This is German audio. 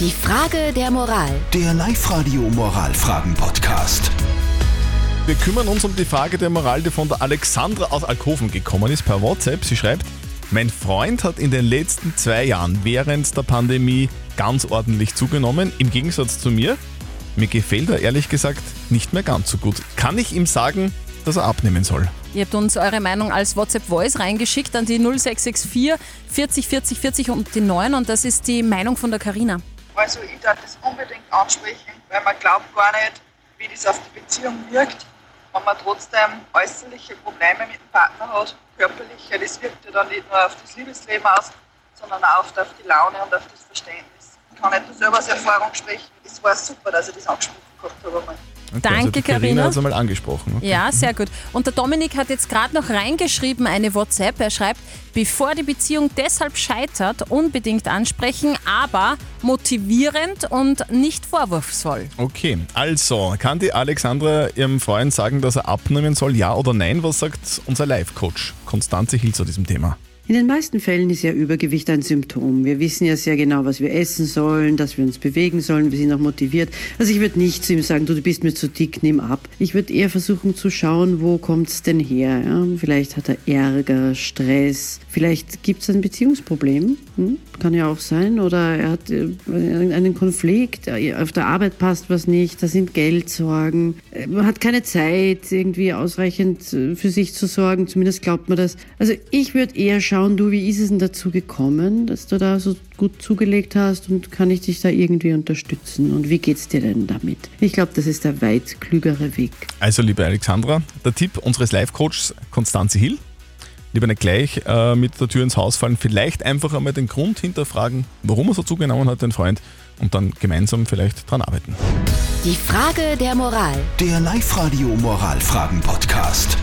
Die Frage der Moral. Der Live-Radio Moralfragen-Podcast. Wir kümmern uns um die Frage der Moral, die von der Alexandra aus Alkoven gekommen ist per WhatsApp. Sie schreibt, mein Freund hat in den letzten zwei Jahren während der Pandemie ganz ordentlich zugenommen, im Gegensatz zu mir. Mir gefällt er ehrlich gesagt nicht mehr ganz so gut. Kann ich ihm sagen, dass er abnehmen soll? Ihr habt uns eure Meinung als WhatsApp-Voice reingeschickt an die 0664 40 40 40 und die 9 und das ist die Meinung von der Karina. Also ich darf das unbedingt ansprechen, weil man glaubt gar nicht, wie das auf die Beziehung wirkt, wenn man trotzdem äußerliche Probleme mit dem Partner hat, körperliche, das wirkt ja dann nicht nur auf das Liebesleben aus, sondern auch auf die Laune und auf das Verständnis. Ich kann nicht nur selber aus Erfahrung sprechen. Es war super, dass ich das angesprochen gehabt habe. Okay, Danke, also Carina Carina. hat es einmal angesprochen. Okay. Ja, sehr gut. Und der Dominik hat jetzt gerade noch reingeschrieben, eine WhatsApp. Er schreibt, bevor die Beziehung deshalb scheitert, unbedingt ansprechen, aber motivierend und nicht vorwurfsvoll. Okay, also kann die Alexandra ihrem Freund sagen, dass er abnehmen soll, ja oder nein? Was sagt unser Life-Coach Konstanze Hill zu diesem Thema? In den meisten Fällen ist ja Übergewicht ein Symptom. Wir wissen ja sehr genau, was wir essen sollen, dass wir uns bewegen sollen, wir sind auch motiviert. Also ich würde nicht zu ihm sagen, du, du bist mir zu dick, nimm ab. Ich würde eher versuchen zu schauen, wo kommt's denn her? Ja? Vielleicht hat er Ärger, Stress, vielleicht gibt's ein Beziehungsproblem, hm? kann ja auch sein. Oder er hat äh, einen Konflikt, äh, auf der Arbeit passt was nicht, da sind Geldsorgen, Äh, man hat keine Zeit, irgendwie ausreichend äh, für sich zu sorgen, zumindest glaubt man das. Also ich würde eher schauen, du, wie ist es denn dazu gekommen, dass du da so gut zugelegt hast und kann ich dich da irgendwie unterstützen und wie geht's dir denn damit? Ich glaube, das ist der weit klügere Weg. Also, liebe Alexandra, der Tipp unseres Life-Coaches Konstanze Hill. Lieber nicht gleich äh, mit der Tür ins Haus fallen, vielleicht einfach einmal den Grund hinterfragen, warum er so zugenommen hat, den Freund, und dann gemeinsam vielleicht dran arbeiten. Die Frage der Moral. Der Live-Radio Moralfragen-Podcast.